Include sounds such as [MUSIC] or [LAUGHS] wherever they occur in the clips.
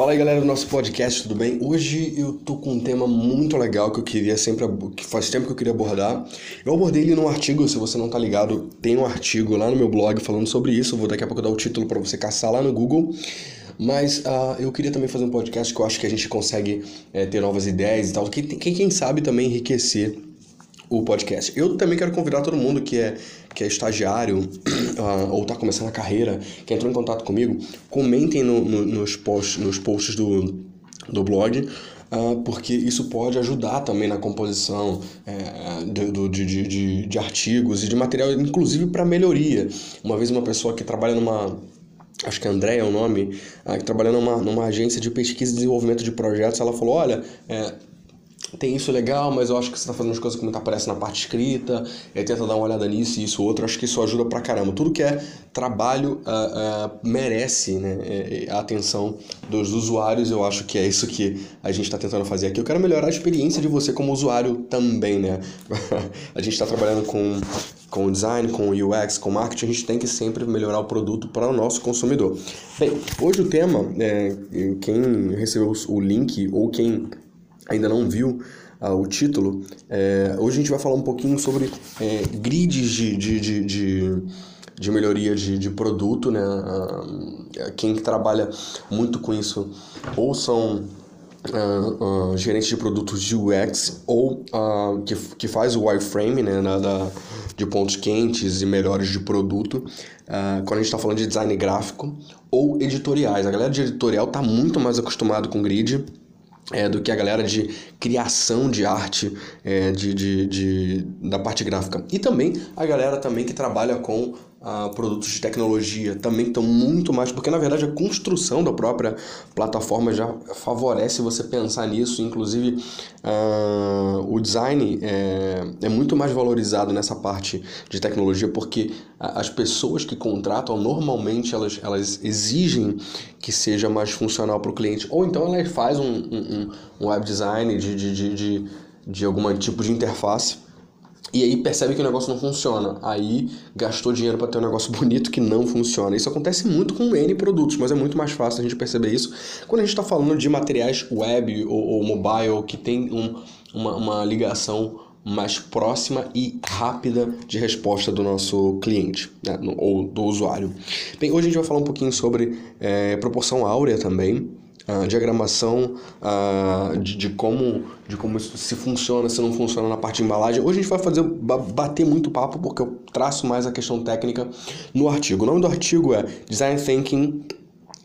Fala aí galera do nosso podcast, tudo bem? Hoje eu tô com um tema muito legal que eu queria sempre, que faz tempo que eu queria abordar. Eu abordei ele num artigo, se você não tá ligado, tem um artigo lá no meu blog falando sobre isso. Vou daqui a pouco dar o título para você caçar lá no Google. Mas uh, eu queria também fazer um podcast que eu acho que a gente consegue é, ter novas ideias e tal. Quem, quem sabe também enriquecer o podcast. Eu também quero convidar todo mundo que é, que é estagiário uh, [CLEARS THROAT] ou está começando a carreira, que entrou em contato comigo, comentem no, no, nos, posts, nos posts do, do blog. Uh, porque isso pode ajudar também na composição é, de, de, de, de artigos e de material, inclusive para melhoria. Uma vez uma pessoa que trabalha numa acho que André é o nome, uh, que trabalha numa, numa agência de pesquisa e desenvolvimento de projetos, ela falou, olha, é, tem isso legal, mas eu acho que você está fazendo as coisas que muito aparece na parte escrita, e tenta dar uma olhada nisso e isso outro, acho que isso ajuda pra caramba. Tudo que é trabalho uh, uh, merece né, é, é, a atenção dos usuários, eu acho que é isso que a gente está tentando fazer aqui. Eu quero melhorar a experiência de você como usuário também, né? [LAUGHS] a gente está trabalhando com, com design, com UX, com marketing, a gente tem que sempre melhorar o produto para o nosso consumidor. Bem, hoje o tema, é, quem recebeu o link ou quem ainda não viu uh, o título, é, hoje a gente vai falar um pouquinho sobre é, grids de, de, de, de, de melhoria de, de produto, né? Uh, quem trabalha muito com isso ou são Uh, uh, gerentes de produtos de UX ou uh, que, que faz o wireframe né, na, da, de pontos quentes e melhores de produto, quando a gente está falando de design gráfico, ou editoriais. A galera de editorial está muito mais acostumado com grid é, do que a galera de criação de arte é, de, de, de, da parte gráfica. E também a galera também que trabalha com uh, produtos de tecnologia também estão muito mais, porque na verdade a construção da própria plataforma já favorece você pensar nisso, inclusive uh, o design é, é muito mais valorizado nessa parte de tecnologia, porque as pessoas que contratam normalmente elas, elas exigem que seja mais funcional para o cliente, ou então elas fazem um, um, um web design de, de, de, de, de algum tipo de interface e aí percebe que o negócio não funciona. Aí gastou dinheiro para ter um negócio [LAUGHS] bonito que não funciona. Isso acontece muito com N produtos, mas é muito mais fácil a gente perceber isso quando a gente está falando de materiais web ou, ou mobile que tem um, uma, uma ligação mais próxima e rápida de resposta do nosso cliente né, ou do usuário. Bem, hoje a gente vai falar um pouquinho sobre é, proporção áurea também, diagramação uh, de, de, como, de como isso se funciona, se não funciona na parte de embalagem. Hoje a gente vai fazer bater muito papo porque eu traço mais a questão técnica no artigo. O nome do artigo é Design Thinking,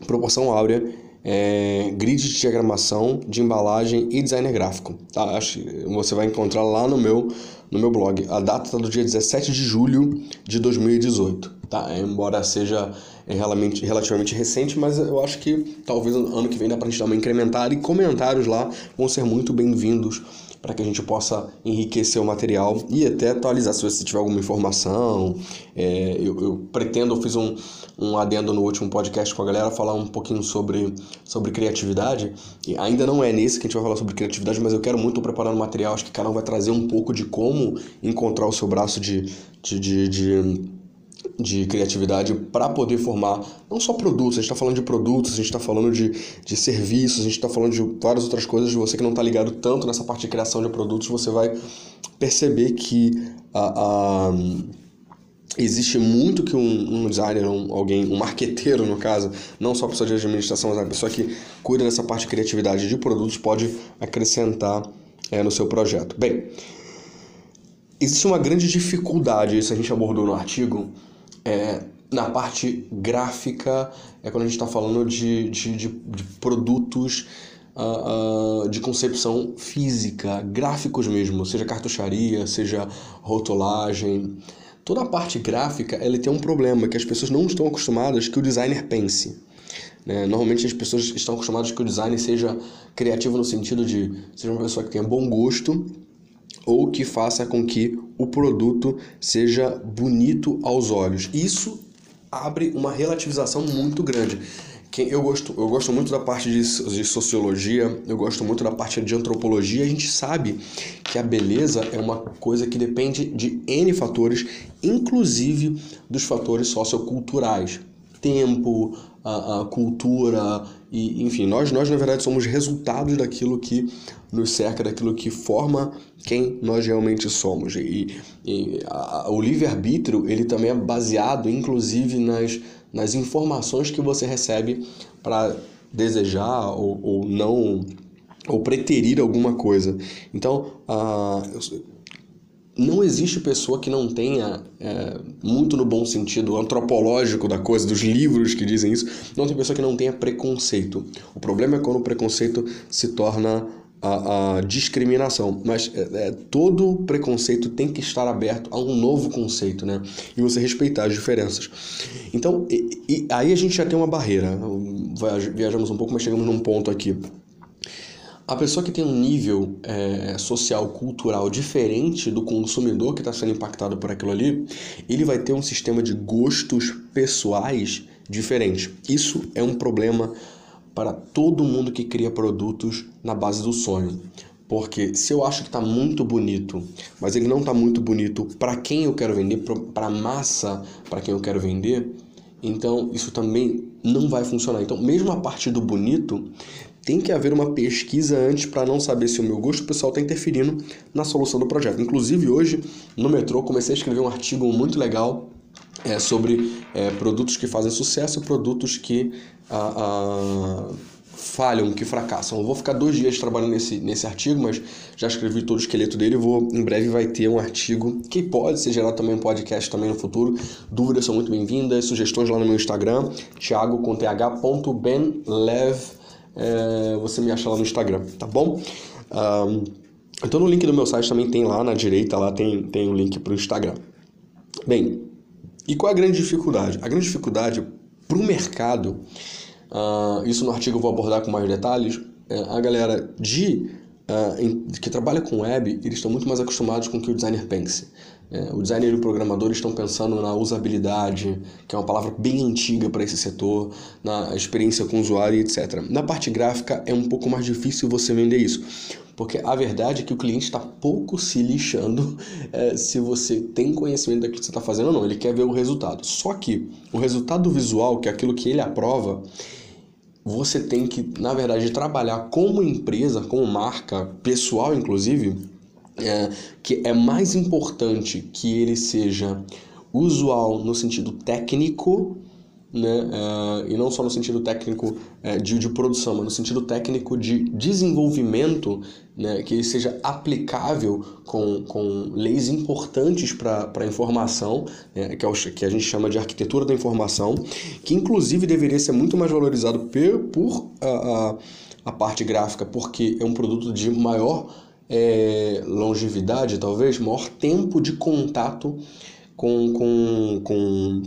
Proporção Áurea, é, Grid de Diagramação de Embalagem e Designer Gráfico. Tá? Acho você vai encontrar lá no meu, no meu blog. A data está do dia 17 de julho de 2018. Tá? Embora seja é relativamente, relativamente recente, mas eu acho que talvez ano que vem dá pra gente dar uma incrementada e comentários lá vão ser muito bem-vindos para que a gente possa enriquecer o material e até atualizar se você tiver alguma informação. É, eu, eu, pretendo, eu fiz um, um adendo no último podcast com a galera, falar um pouquinho sobre, sobre criatividade. E ainda não é nesse que a gente vai falar sobre criatividade, mas eu quero muito preparar o material. Acho que cada um vai trazer um pouco de como encontrar o seu braço de, de, de, de de criatividade para poder formar não só produtos, a gente está falando de produtos, a gente está falando de, de serviços, a gente está falando de várias outras coisas. Você que não está ligado tanto nessa parte de criação de produtos, você vai perceber que a, a existe muito que um, um designer, um, alguém, um marqueteiro no caso, não só a pessoa de administração, mas a pessoa que cuida dessa parte de criatividade de produtos pode acrescentar é, no seu projeto. Bem, existe uma grande dificuldade, isso a gente abordou no artigo, é, na parte gráfica, é quando a gente está falando de, de, de, de produtos uh, uh, de concepção física, gráficos mesmo, seja cartucharia, seja rotulagem. Toda a parte gráfica ela tem um problema, que as pessoas não estão acostumadas que o designer pense. Né? Normalmente as pessoas estão acostumadas que o design seja criativo no sentido de seja uma pessoa que tenha bom gosto ou que faça com que o produto seja bonito aos olhos. Isso abre uma relativização muito grande. Eu gosto, eu gosto muito da parte de, de sociologia, eu gosto muito da parte de antropologia. A gente sabe que a beleza é uma coisa que depende de N fatores, inclusive dos fatores socioculturais tempo, a, a cultura, e enfim, nós, nós na verdade somos resultados daquilo que nos cerca, daquilo que forma quem nós realmente somos. E, e a, o livre-arbítrio ele também é baseado, inclusive, nas, nas informações que você recebe para desejar ou, ou não ou preterir alguma coisa. Então, uh, não existe pessoa que não tenha, é, muito no bom sentido antropológico da coisa, dos livros que dizem isso, não tem pessoa que não tenha preconceito. O problema é quando o preconceito se torna a, a discriminação. Mas é, é, todo preconceito tem que estar aberto a um novo conceito, né? E você respeitar as diferenças. Então, e, e aí a gente já tem uma barreira. Viajamos um pouco, mas chegamos num ponto aqui a pessoa que tem um nível é, social, cultural diferente do consumidor que está sendo impactado por aquilo ali, ele vai ter um sistema de gostos pessoais diferente. Isso é um problema para todo mundo que cria produtos na base do sonho. Porque se eu acho que está muito bonito, mas ele não está muito bonito para quem eu quero vender, para a massa para quem eu quero vender, então isso também não vai funcionar. Então, mesmo a parte do bonito, tem que haver uma pesquisa antes para não saber se o meu gosto pessoal está interferindo na solução do projeto. Inclusive, hoje, no metrô, comecei a escrever um artigo muito legal é, sobre é, produtos que fazem sucesso e produtos que falham, que fracassam. Eu vou ficar dois dias trabalhando nesse, nesse artigo, mas já escrevi todo o esqueleto dele. Vou, em breve vai ter um artigo que pode ser gerado também um podcast também no futuro. Dúvidas são muito bem-vindas, sugestões lá no meu Instagram, thiago com é, você me acha lá no Instagram, tá bom? Um, então no link do meu site também tem lá na direita, lá tem, tem o um link para o Instagram. Bem, e qual é a grande dificuldade? A grande dificuldade para o mercado, uh, isso no artigo eu vou abordar com mais detalhes, é a galera de uh, que trabalha com web, eles estão muito mais acostumados com que o designer pense. É, o designer e o programador estão pensando na usabilidade, que é uma palavra bem antiga para esse setor, na experiência com o usuário, etc. Na parte gráfica é um pouco mais difícil você vender isso, porque a verdade é que o cliente está pouco se lixando [LAUGHS] é, se você tem conhecimento daquilo que você está fazendo ou não, ele quer ver o resultado. Só que o resultado visual, que é aquilo que ele aprova, você tem que, na verdade, trabalhar como empresa, como marca pessoal, inclusive, é, que é mais importante que ele seja usual no sentido técnico né? Uh, e não só no sentido técnico uh, de, de produção, mas no sentido técnico de desenvolvimento, né? que seja aplicável com, com leis importantes para a informação, né? que, é o, que a gente chama de arquitetura da informação, que inclusive deveria ser muito mais valorizado por, por a, a, a parte gráfica, porque é um produto de maior é, longevidade, talvez, maior tempo de contato com, com, com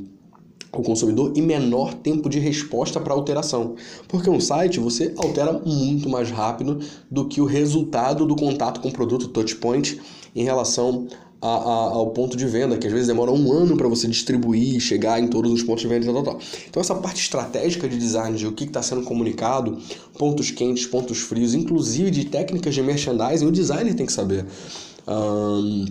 o consumidor e menor tempo de resposta para alteração. Porque um site você altera muito mais rápido do que o resultado do contato com o produto touchpoint em relação a, a, ao ponto de venda, que às vezes demora um ano para você distribuir e chegar em todos os pontos de venda. Tal, tal, tal. Então, essa parte estratégica de design, de o que está sendo comunicado, pontos quentes, pontos frios, inclusive de técnicas de merchandising, o designer tem que saber. Um,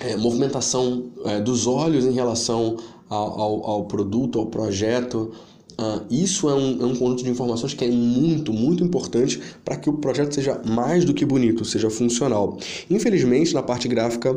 é, movimentação é, dos olhos em relação ao, ao, produto, ao projeto. Uh, isso é um, é um conjunto de informações que é muito, muito importante para que o projeto seja mais do que bonito, seja funcional. Infelizmente, na parte gráfica,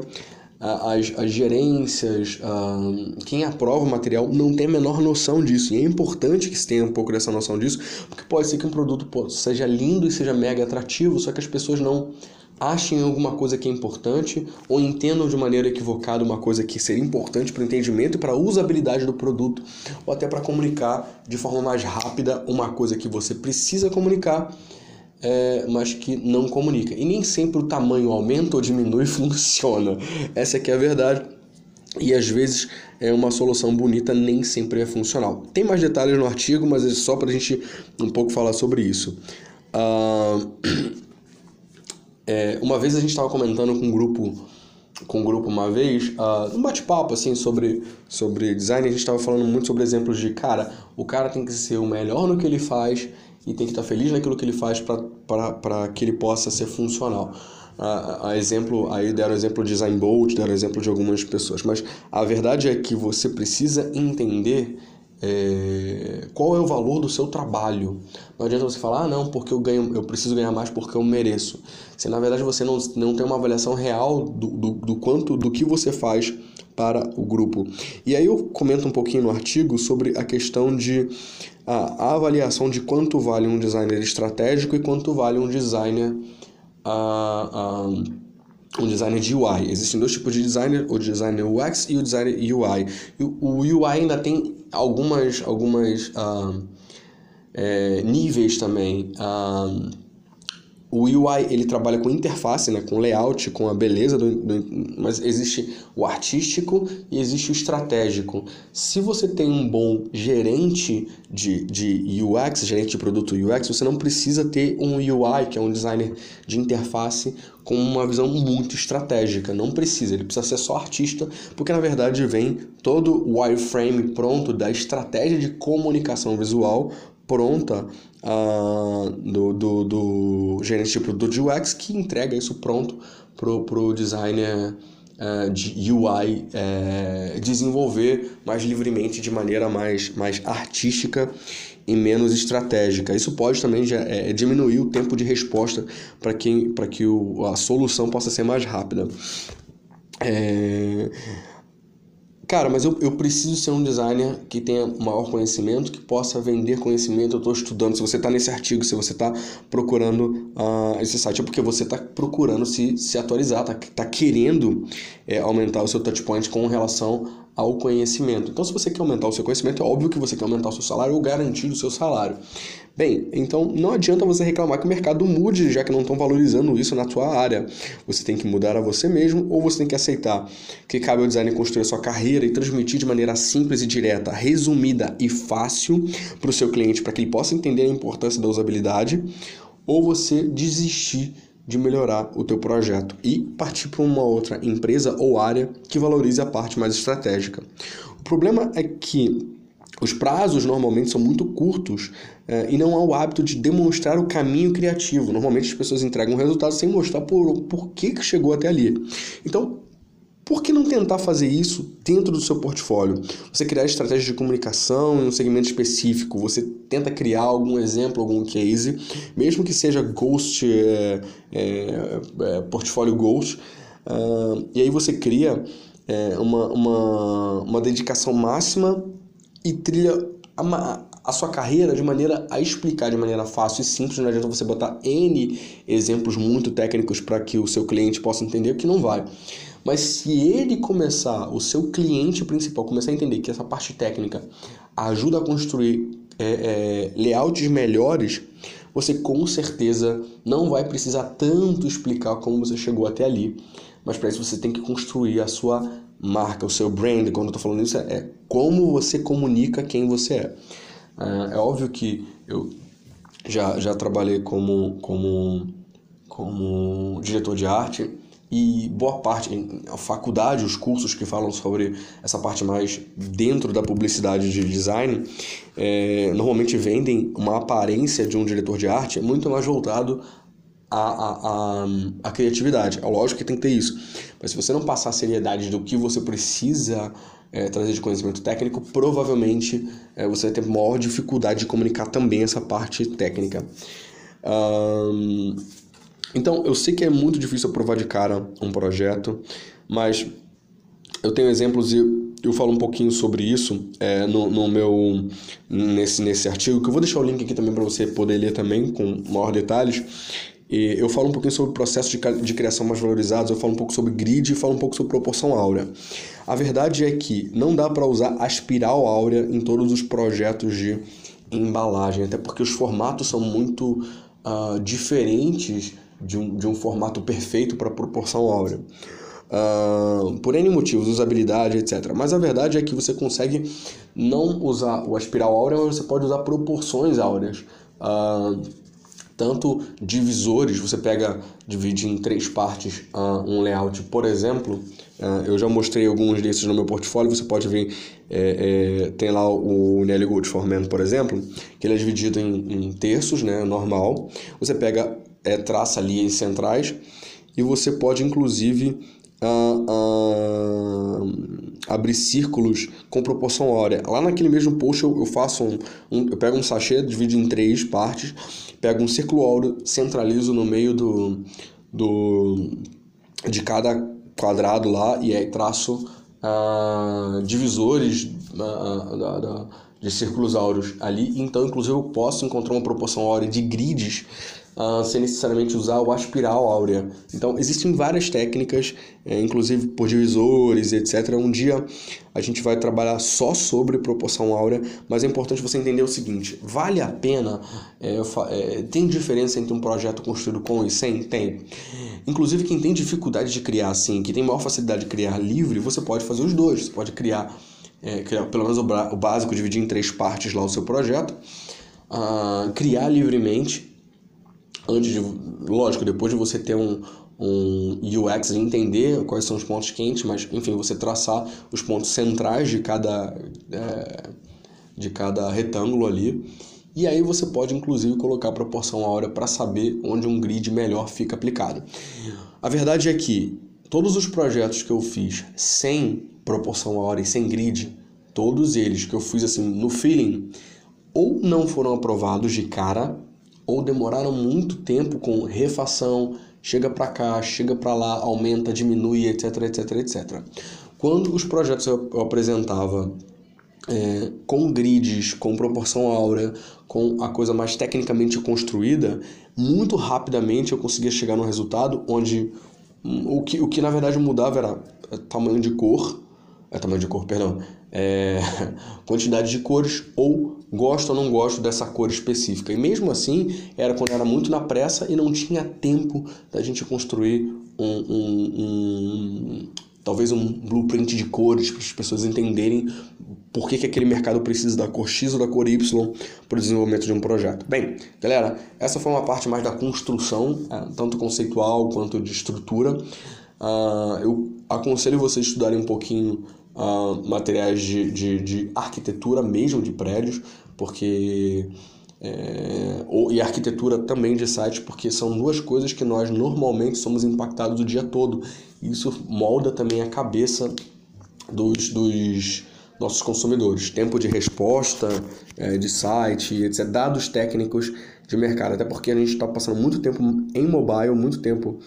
as, as gerências, uh, quem aprova o material não tem a menor noção disso. E é importante que se tenha um pouco dessa noção disso, porque pode ser que um produto seja lindo e seja mega atrativo, só que as pessoas não achem alguma coisa que é importante ou entendam de maneira equivocada uma coisa que seria importante para o entendimento e para a usabilidade do produto, ou até para comunicar de forma mais rápida uma coisa que você precisa comunicar, é, mas que não comunica. E nem sempre o tamanho aumenta ou diminui [LAUGHS] funciona. Essa aqui é a verdade. E às vezes é uma solução bonita nem sempre é funcional. Tem mais detalhes no artigo, mas é só para a gente um pouco falar sobre isso. Uh... [CLEARS THROAT] É, uma vez a gente estava comentando com um grupo, com um grupo uma vez, uh, bate-papo assim sobre, sobre design, a gente estava falando muito sobre exemplos de, cara, o cara tem que ser o melhor no que ele faz e tem que estar tá feliz naquilo que ele faz para que ele possa ser funcional. A, a, exemplo, aí deram exemplo de Design Bolt, deram exemplo de algumas pessoas, mas a verdade é que você precisa entender é, qual é o valor do seu trabalho. Não adianta você falar, ah, não, porque eu ganho, eu preciso ganhar mais porque eu mereço. Se na verdade você não, não tem uma avaliação real do, do, do quanto, do que você faz para o grupo. E aí eu comento um pouquinho no artigo sobre a questão de a, a avaliação de quanto vale um designer estratégico e quanto vale um designer uh, uh, um designer de UI. Existem dois tipos de designer, o designer UX e o designer UI. O UI ainda tem algumas, algumas uh, é, níveis também. O UI ele trabalha com interface, né, com layout, com a beleza, do, do, mas existe o artístico e existe o estratégico. Se você tem um bom gerente de, de UX, gerente de produto UX, você não precisa ter um UI, que é um designer de interface, com uma visão muito estratégica. Não precisa, ele precisa ser só artista, porque na verdade vem todo o wireframe pronto da estratégia de comunicação visual pronta uh, do, do, do gerente de produto de UX que entrega isso pronto pro, pro designer uh, de UI uh, eh, desenvolver mais livremente de maneira mais, mais artística e menos estratégica. Isso pode também já, é, diminuir o tempo de resposta para que, que o, a solução possa ser mais rápida. É... Cara, mas eu, eu preciso ser um designer que tenha maior conhecimento, que possa vender conhecimento. Eu estou estudando. Se você está nesse artigo, se você está procurando uh, esse site, é porque você está procurando se, se atualizar, está tá querendo é, aumentar o seu touchpoint com relação ao conhecimento. Então, se você quer aumentar o seu conhecimento, é óbvio que você quer aumentar o seu salário ou garantir o seu salário. Bem, então não adianta você reclamar que o mercado mude, já que não estão valorizando isso na sua área. Você tem que mudar a você mesmo ou você tem que aceitar que cabe ao designer construir a sua carreira e transmitir de maneira simples e direta, resumida e fácil para o seu cliente, para que ele possa entender a importância da usabilidade, ou você desistir de melhorar o teu projeto e partir para uma outra empresa ou área que valorize a parte mais estratégica. O problema é que os prazos normalmente são muito curtos eh, e não há o hábito de demonstrar o caminho criativo. Normalmente as pessoas entregam o resultado sem mostrar por, por que, que chegou até ali. Então, por que não tentar fazer isso dentro do seu portfólio? Você criar estratégias de comunicação em um segmento específico, você tenta criar algum exemplo, algum case, mesmo que seja Ghost, é, é, é, portfólio Ghost, uh, e aí você cria uma, uma, uma dedicação máxima e trilha a, a sua carreira de maneira a explicar de maneira fácil e simples. Não adianta você botar N exemplos muito técnicos para que o seu cliente possa entender que não vai. Mas se ele começar, o seu cliente principal, começar a entender que essa parte técnica ajuda a construir é, é, layouts melhores, você com certeza não vai precisar tanto explicar como você chegou até ali. Mas para isso você tem que construir a sua marca, o seu brand. Quando eu estou falando isso, é como você comunica quem você é. É, é óbvio que eu já, já trabalhei como, como, como diretor de arte e boa parte, a faculdade, os cursos que falam sobre essa parte mais dentro da publicidade de design, é, normalmente vendem uma aparência de um diretor de arte muito mais voltado à, à, à, à criatividade. É lógico que tem que ter isso, mas se você não passar a seriedade do que você precisa é, trazer de conhecimento técnico, provavelmente é, você vai ter maior dificuldade de comunicar também essa parte técnica. Um, então, eu sei que é muito difícil aprovar de cara um projeto, mas eu tenho exemplos e eu falo um pouquinho sobre isso é, no, no, meu nesse, nesse artigo, que eu vou deixar o link aqui também para você poder ler também com maior detalhes. E eu falo um pouquinho sobre o processo de, de criação mais valorizados, eu falo um pouco sobre grid e falo um pouco sobre proporção áurea. A verdade é que não dá para usar a espiral áurea em todos os projetos de embalagem, até porque os formatos são muito uh, diferentes de um, de um formato perfeito para proporção áurea. Uh, por N motivos, usabilidade, etc. Mas a verdade é que você consegue não usar o espiral áurea, mas você pode usar proporções áureas. Uh, tanto divisores, você pega, divide em três partes uh, um layout, por exemplo, eu já mostrei alguns desses no meu portfólio, você pode ver, é, é, tem lá o Nelly Gold Forman, por exemplo, que ele é dividido em, em terços, né, normal, você pega é, traça linhas centrais e você pode inclusive uh, uh, abrir círculos com proporção áurea. Lá naquele mesmo post eu, eu faço um, um, eu pego um sachê, divido em três partes, pego um círculo áureo, centralizo no meio do, do de cada quadrado lá e aí traço uh, divisores da, da, de círculos áureos ali. Então, inclusive, eu posso encontrar uma proporção áurea de grids uh, sem necessariamente usar o aspiral áurea. Então, existem várias técnicas, é, inclusive por divisores, etc. Um dia a gente vai trabalhar só sobre proporção áurea, mas é importante você entender o seguinte: vale a pena? É, é, tem diferença entre um projeto construído com e sem? Tem. Inclusive, quem tem dificuldade de criar assim, que tem maior facilidade de criar livre, você pode fazer os dois. Você pode criar, é, criar pelo menos o, o, básico, dividir em três partes lá o seu projeto, uh, criar livremente antes de, lógico, depois de você ter um, um UX e entender quais são os pontos quentes, mas enfim, você traçar os pontos centrais de cada, é, de cada retângulo ali. E aí você pode inclusive colocar a proporção áurea para saber onde um grid melhor fica aplicado. A verdade é que todos os projetos que eu fiz sem proporção áurea e sem grid, todos eles que eu fiz assim no feeling, ou não foram aprovados de cara, ou demoraram muito tempo com refação, chega para cá, chega para lá, aumenta, diminui, etc, etc, etc. Quando os projetos eu, apresentava é, com grids, com proporção áurea, com a coisa mais tecnicamente construída, muito rapidamente eu conseguia chegar no resultado onde hum, o que, o que na verdade mudava era tamanho de cor, é tamanho de cor, perdão, é, [LAUGHS] quantidade de cores ou gosto ou não gosto dessa cor específica. E mesmo assim, era quando era muito na pressa e não tinha tempo da gente construir um, um, um talvez um blueprint de cores para as pessoas entenderem por que, que aquele mercado precisa da cor X ou da cor Y para o desenvolvimento de um projeto. Bem, galera, essa foi uma parte mais da construção, é, tanto conceitual quanto de estrutura. Uh, eu aconselho vocês a estudarem um pouquinho uh, materiais de, de, de, arquitetura mesmo de prédios, porque é, ou, e arquitetura também de sites, porque são duas coisas que nós normalmente somos impactados o dia todo. Isso molda também a cabeça dos, dos nossos consumidores. Tempo de resposta é, de site, etc. Dados técnicos de mercado. Até porque a gente está passando muito tempo em mobile, muito tempo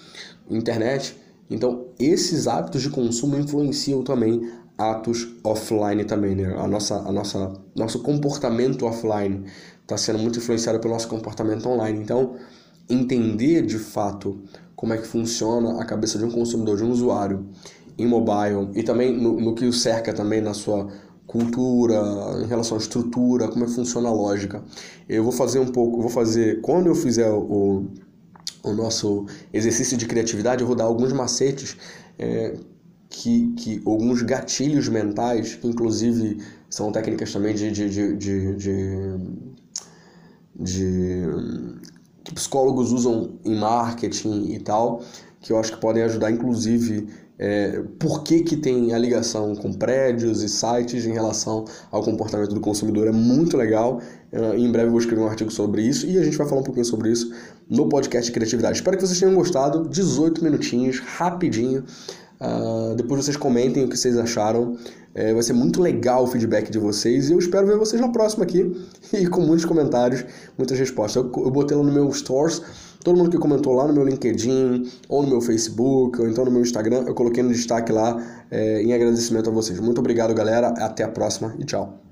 internet. Então, esses hábitos de consumo influenciam também atos offline também, né? A nossa, a nossa, nosso comportamento offline está sendo muito influenciado pelo nosso comportamento online. Então, entender de fato como é que funciona a cabeça de um consumidor, de um usuário em mobile e também no, no que o cerca também na sua cultura, em relação à estrutura, como é que funciona a lógica. Eu vou fazer um pouco, vou fazer quando eu fizer o, o nosso exercício de criatividade, eu vou dar alguns macetes é, que, que alguns gatilhos mentais, que inclusive são técnicas também de, de, de, de, de, de que psicólogos usam em marketing e tal, que eu acho que podem ajudar, inclusive, é, por que, que tem a ligação com prédios e sites em relação ao comportamento do consumidor. É muito legal. Uh, em breve eu vou escrever um artigo sobre isso e a gente vai falar um pouquinho sobre isso no podcast de Criatividade. Espero que vocês tenham gostado. 18 minutinhos, rapidinho. Uh, depois vocês comentem o que vocês acharam. É, vai ser muito legal o feedback de vocês e eu espero ver vocês na próxima aqui [LAUGHS] e com muitos comentários, muitas respostas. Eu, eu botei lá no meu Stores, todo mundo que comentou lá no meu LinkedIn, ou no meu Facebook, ou então no meu Instagram, eu coloquei no destaque lá é, em agradecimento a vocês. Muito obrigado, galera. Até a próxima e tchau.